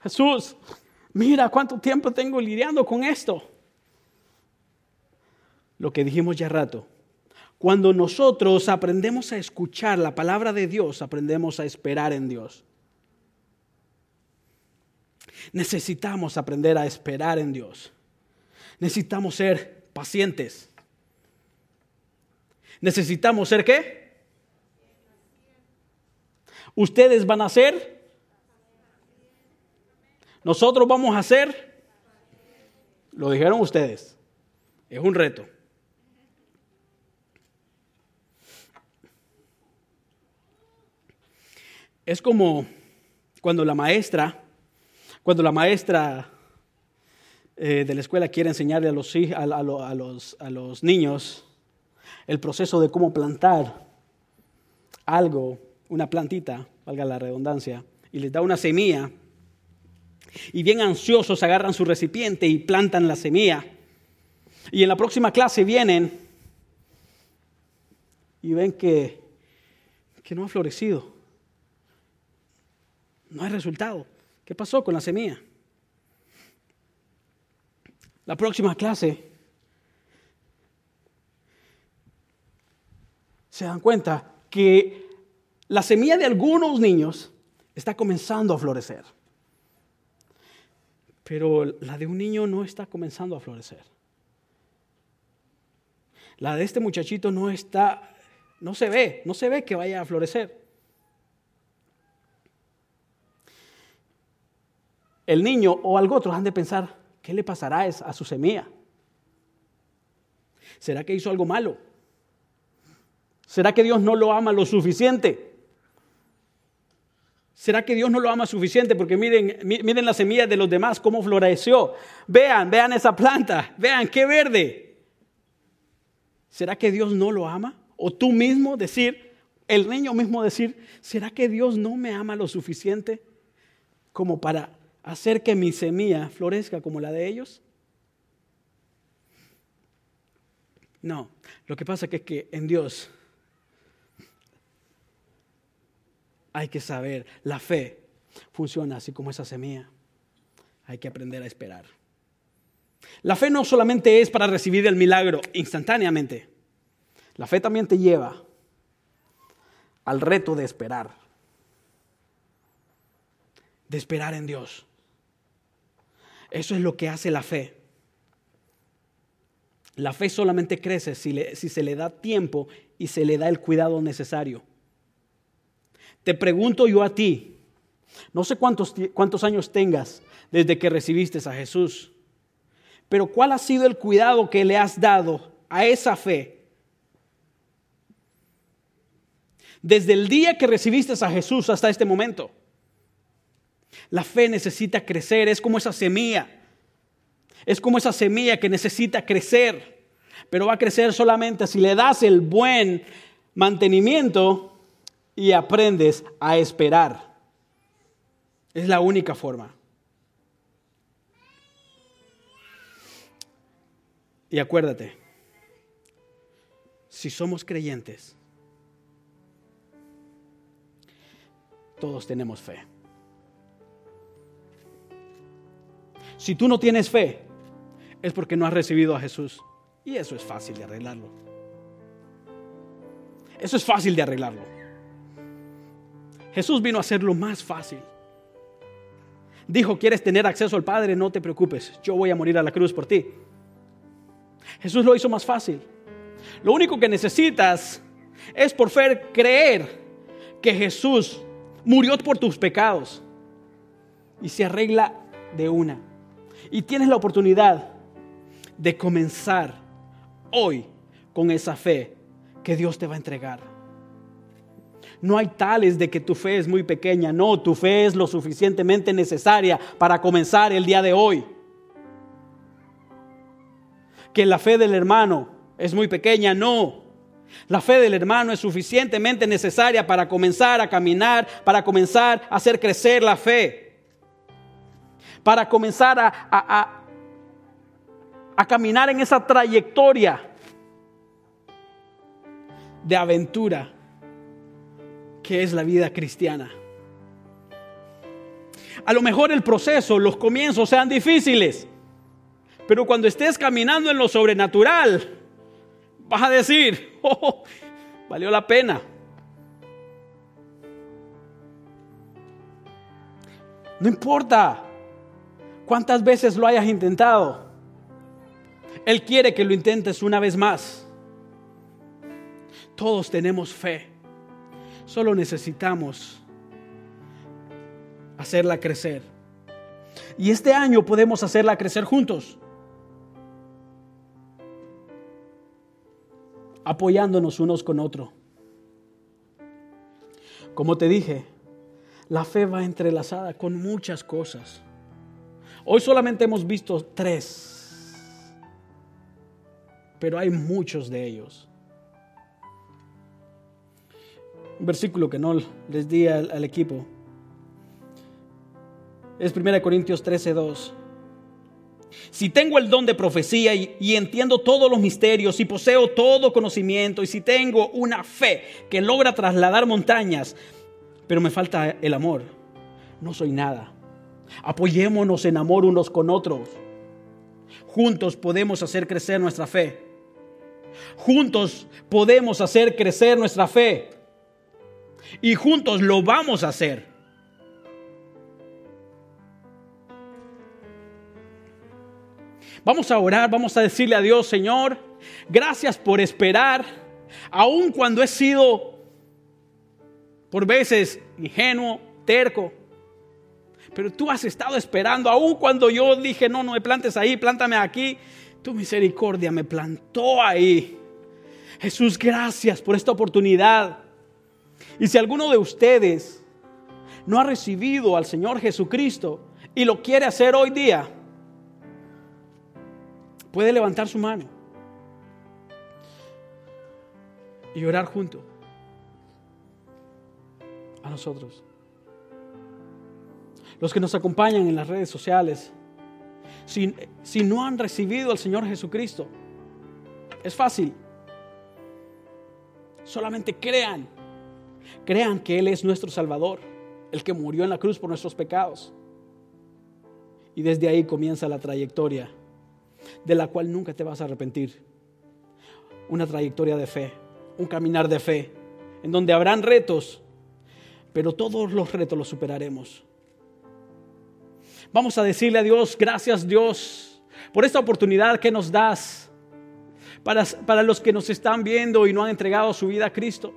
Jesús, mira cuánto tiempo tengo lidiando con esto. Lo que dijimos ya rato. Cuando nosotros aprendemos a escuchar la palabra de Dios, aprendemos a esperar en Dios. Necesitamos aprender a esperar en Dios. Necesitamos ser pacientes. Necesitamos ser qué? Ustedes van a ser. Nosotros vamos a ser. Lo dijeron ustedes. Es un reto. Es como cuando la maestra, cuando la maestra eh, de la escuela quiere enseñarle a los, a, los, a los niños el proceso de cómo plantar algo, una plantita, valga la redundancia, y les da una semilla, y bien ansiosos agarran su recipiente y plantan la semilla, y en la próxima clase vienen y ven que, que no ha florecido, no hay resultado. ¿Qué pasó con la semilla? La próxima clase se dan cuenta que la semilla de algunos niños está comenzando a florecer. Pero la de un niño no está comenzando a florecer. La de este muchachito no está, no se ve, no se ve que vaya a florecer. El niño o algo otro han de pensar, ¿qué le pasará a su semilla? ¿Será que hizo algo malo? ¿Será que Dios no lo ama lo suficiente? ¿Será que Dios no lo ama suficiente? Porque miren, miren la semilla de los demás, cómo floreció. Vean, vean esa planta, vean qué verde. ¿Será que Dios no lo ama? O tú mismo decir, el niño mismo decir, ¿será que Dios no me ama lo suficiente como para hacer que mi semilla florezca como la de ellos? No, lo que pasa es que en Dios hay que saber, la fe funciona así como esa semilla. Hay que aprender a esperar. La fe no solamente es para recibir el milagro instantáneamente. La fe también te lleva al reto de esperar. De esperar en Dios. Eso es lo que hace la fe. La fe solamente crece si, se le da tiempo y se le da el cuidado necesario. Te pregunto yo a ti, no sé cuántos, cuántos años tengas desde que recibiste a Jesús, pero ¿cuál ha sido el cuidado que le has dado a esa fe? Desde el día que recibiste a Jesús hasta este momento. La fe necesita crecer, es como esa semilla. Es como esa semilla que necesita crecer, pero va a crecer solamente si le das el buen mantenimiento y aprendes a esperar. Es la única forma. Y acuérdate, si somos creyentes, todos tenemos fe. Si tú no tienes fe, es porque no has recibido a Jesús. Y eso es fácil de arreglarlo. Eso es fácil de arreglarlo. Jesús vino a hacerlo más fácil. Dijo, ¿quieres tener acceso al Padre? No te preocupes, yo voy a morir a la cruz por ti. Jesús lo hizo más fácil. Lo único que necesitas es por fe creer que Jesús murió por tus pecados y se arregla de una. Y tienes la oportunidad de comenzar hoy con esa fe que Dios te va a entregar. No hay tales de que tu fe es muy pequeña. No, tu fe es lo suficientemente necesaria para comenzar el día de hoy. que la fe del hermano es muy pequeña, no. La fe del hermano es suficientemente necesaria para comenzar a caminar, para comenzar a hacer crecer la fe, para comenzar a, a, caminar en esa trayectoria de aventura que es la vida cristiana. A lo mejor el proceso, los comienzos sean difíciles, pero cuando estés caminando en lo sobrenatural, vas a decir, oh, valió la pena. No importa cuántas veces lo hayas intentado. Él quiere que lo intentes una vez más. Todos tenemos fe. Solo necesitamos hacerla crecer. Y este año podemos hacerla crecer juntos. Apoyándonos unos con otros. Como te dije, la fe va entrelazada con muchas cosas. Hoy solamente hemos visto tres, pero hay muchos de ellos. Un versículo que no les di al, equipo es 1 Corintios 13, 2. Si tengo el don de profecía y, y, entiendo todos los misterios, y poseo todo conocimiento, y si tengo una fe que logra trasladar montañas, pero me falta el amor, no soy nada. Apoyémonos en amor unos con otros. Juntos podemos hacer crecer nuestra fe. Juntos podemos hacer crecer nuestra fe. Y juntos lo vamos a hacer. Vamos a orar, vamos a decirle a Dios, Señor, gracias por esperar, aun cuando he sido por veces ingenuo, terco. Pero tú has estado esperando, aun cuando yo dije, no, no me plantes ahí, plántame aquí. Tu misericordia me plantó ahí. Jesús, gracias por esta oportunidad. Y si alguno de ustedes no ha recibido al Señor Jesucristo y lo quiere hacer hoy día, puede levantar su mano y orar junto a nosotros. Los que nos acompañan en las redes sociales, si, si no han recibido al Señor Jesucristo, es fácil. Solamente crean, crean que Él es nuestro Salvador, el que murió en la cruz por nuestros pecados. Y desde ahí comienza la trayectoria de la cual nunca te vas a arrepentir. Una trayectoria de fe, un caminar de fe, en donde habrán retos, pero todos los retos los superaremos. Vamos a decirle a Dios, gracias Dios, por esta oportunidad que nos das para, para los que nos están viendo y no han entregado su vida a Cristo.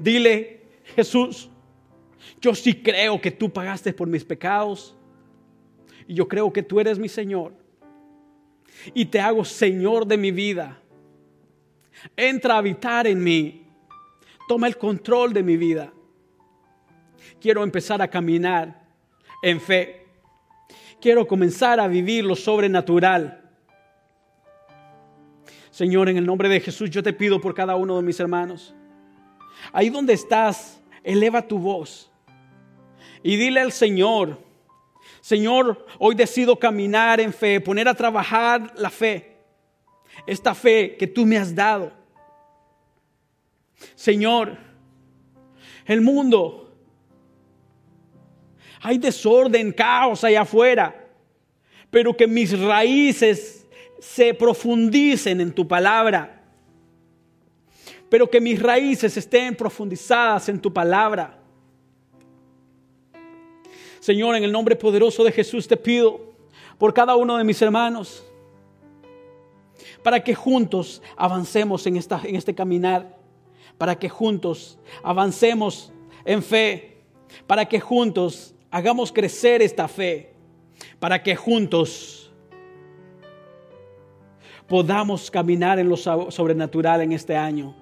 Dile, Jesús, yo sí creo que tú pagaste por mis pecados y yo creo que tú eres mi Señor y te hago Señor de mi vida. Entra a habitar en mí. Toma el control de mi vida. Quiero empezar a caminar en fe. Quiero comenzar a vivir lo sobrenatural. Señor, en el nombre de Jesús yo te pido por cada uno de mis hermanos. Ahí donde estás, eleva tu voz y dile al Señor, Señor, hoy decido caminar en fe, poner a trabajar la fe, esta fe que tú me has dado. Señor, el mundo, hay desorden, caos allá afuera, pero que mis raíces se profundicen en tu palabra, pero que mis raíces estén profundizadas en tu palabra. Señor, en el nombre poderoso de Jesús te pido por cada uno de mis hermanos, para que juntos avancemos en, esta, en este caminar, para que juntos avancemos en fe, para que juntos hagamos crecer esta fe, para que juntos podamos caminar en lo sobrenatural en este año.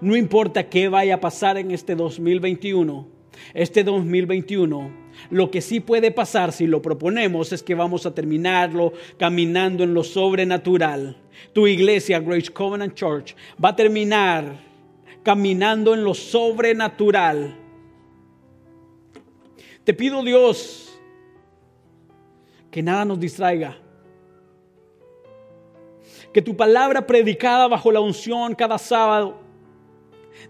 No importa qué vaya a pasar en este 2021, este 2021 Lo que sí puede pasar si lo proponemos es que vamos a terminarlo caminando en lo sobrenatural. Tu iglesia, Grace Covenant Church, va a terminar caminando en lo sobrenatural. Te pido Dios que nada nos distraiga. Que tu palabra predicada bajo la unción cada sábado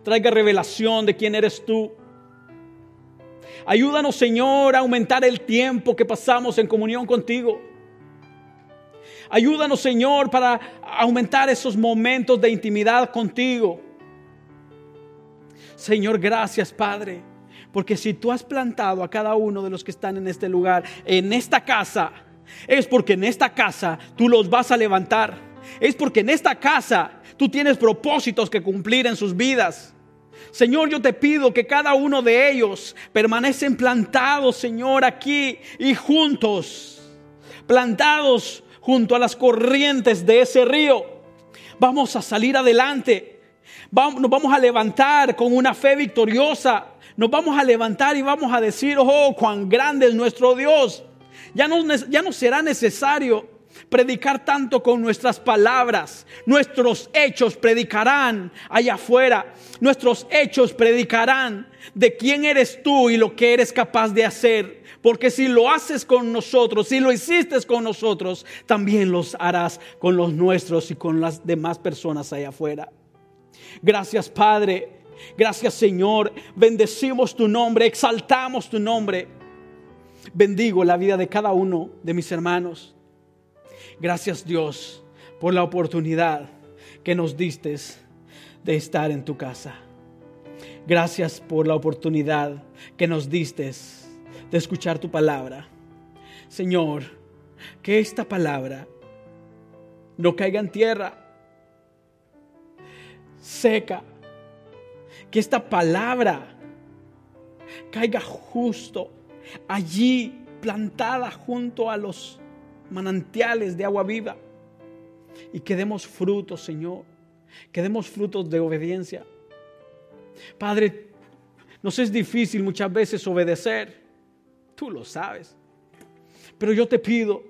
traiga revelación de quién eres tú. Ayúdanos, Señor, a aumentar el tiempo que pasamos en comunión contigo. Ayúdanos, Señor, para aumentar esos momentos de intimidad contigo. Señor, gracias, Padre, porque si tú has plantado a cada uno de los que están en este lugar, en esta casa, es porque en esta casa tú los vas a levantar. Es porque en esta casa tú tienes propósitos que cumplir en sus vidas. Señor, yo te pido que cada uno de ellos permanecen plantados, Señor, aquí y juntos, plantados junto a las corrientes de ese río. Vamos a salir adelante. nos vamos a levantar con una fe victoriosa. Nos vamos a levantar y vamos a decir, oh, cuán grande es nuestro Dios. Ya no, será necesario predicar tanto con nuestras palabras. Nuestros hechos predicarán allá afuera. Nuestros hechos predicarán de quién eres tú y lo que eres capaz de hacer. Porque si lo haces con nosotros, si lo hiciste con nosotros, también los harás con los nuestros y con las demás personas allá afuera. Gracias Padre, gracias Señor, bendecimos tu nombre, exaltamos tu nombre. Bendigo la vida de cada uno de mis hermanos. Gracias Dios por la oportunidad que nos diste de estar en tu casa. Gracias por la oportunidad que nos diste de escuchar tu palabra. Señor, que esta palabra no caiga en tierra seca. Que esta palabra caiga justo allí plantada junto a los manantiales de agua viva. Y que demos frutos, Señor. Que demos frutos de obediencia. Padre, nos es difícil muchas veces obedecer. Tú lo sabes. Pero yo te pido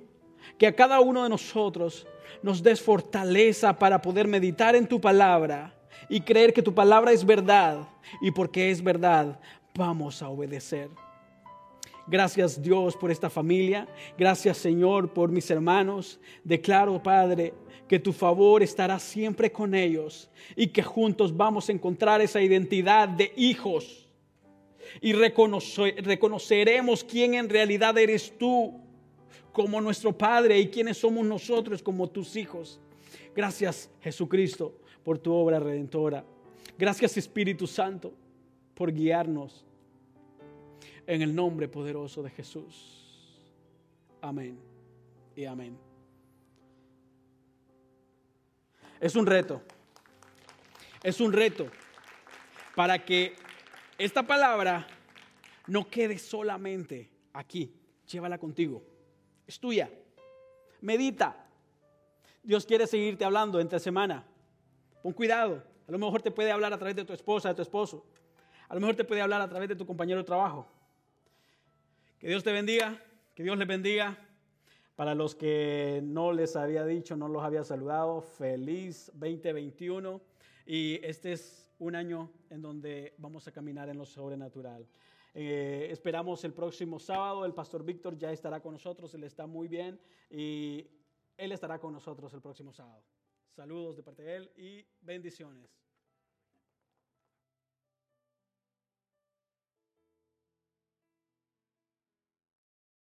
que a cada uno de nosotros nos des fortaleza para poder meditar en tu palabra y creer que tu palabra es verdad. Y porque es verdad, vamos a obedecer. Gracias Dios por esta familia. Gracias Señor por mis hermanos. Declaro, Padre, que tu favor estará siempre con ellos y que juntos vamos a encontrar esa identidad de hijos. Y reconoceremos quién en realidad eres tú como nuestro Padre y quiénes somos nosotros como tus hijos. Gracias Jesucristo por tu obra redentora. Gracias Espíritu Santo por guiarnos en el nombre poderoso de Jesús. Amén y amén. Es un reto. Es un reto para que esta palabra no quede solamente aquí. Llévala contigo. Es tuya. Medita. Dios quiere seguirte hablando entre semana. Pon cuidado. A lo mejor te puede hablar a través de tu esposa, de tu esposo. A lo mejor te puede hablar a través de tu compañero de trabajo. Que Dios te bendiga, que Dios les bendiga. Para los que no les había dicho, no los había saludado, feliz 2021. Y este es un año en donde vamos a caminar en lo sobrenatural. Eh, esperamos el próximo sábado, el pastor Víctor ya estará con nosotros, él está muy bien y él estará con nosotros el próximo sábado. Saludos de parte de él y bendiciones.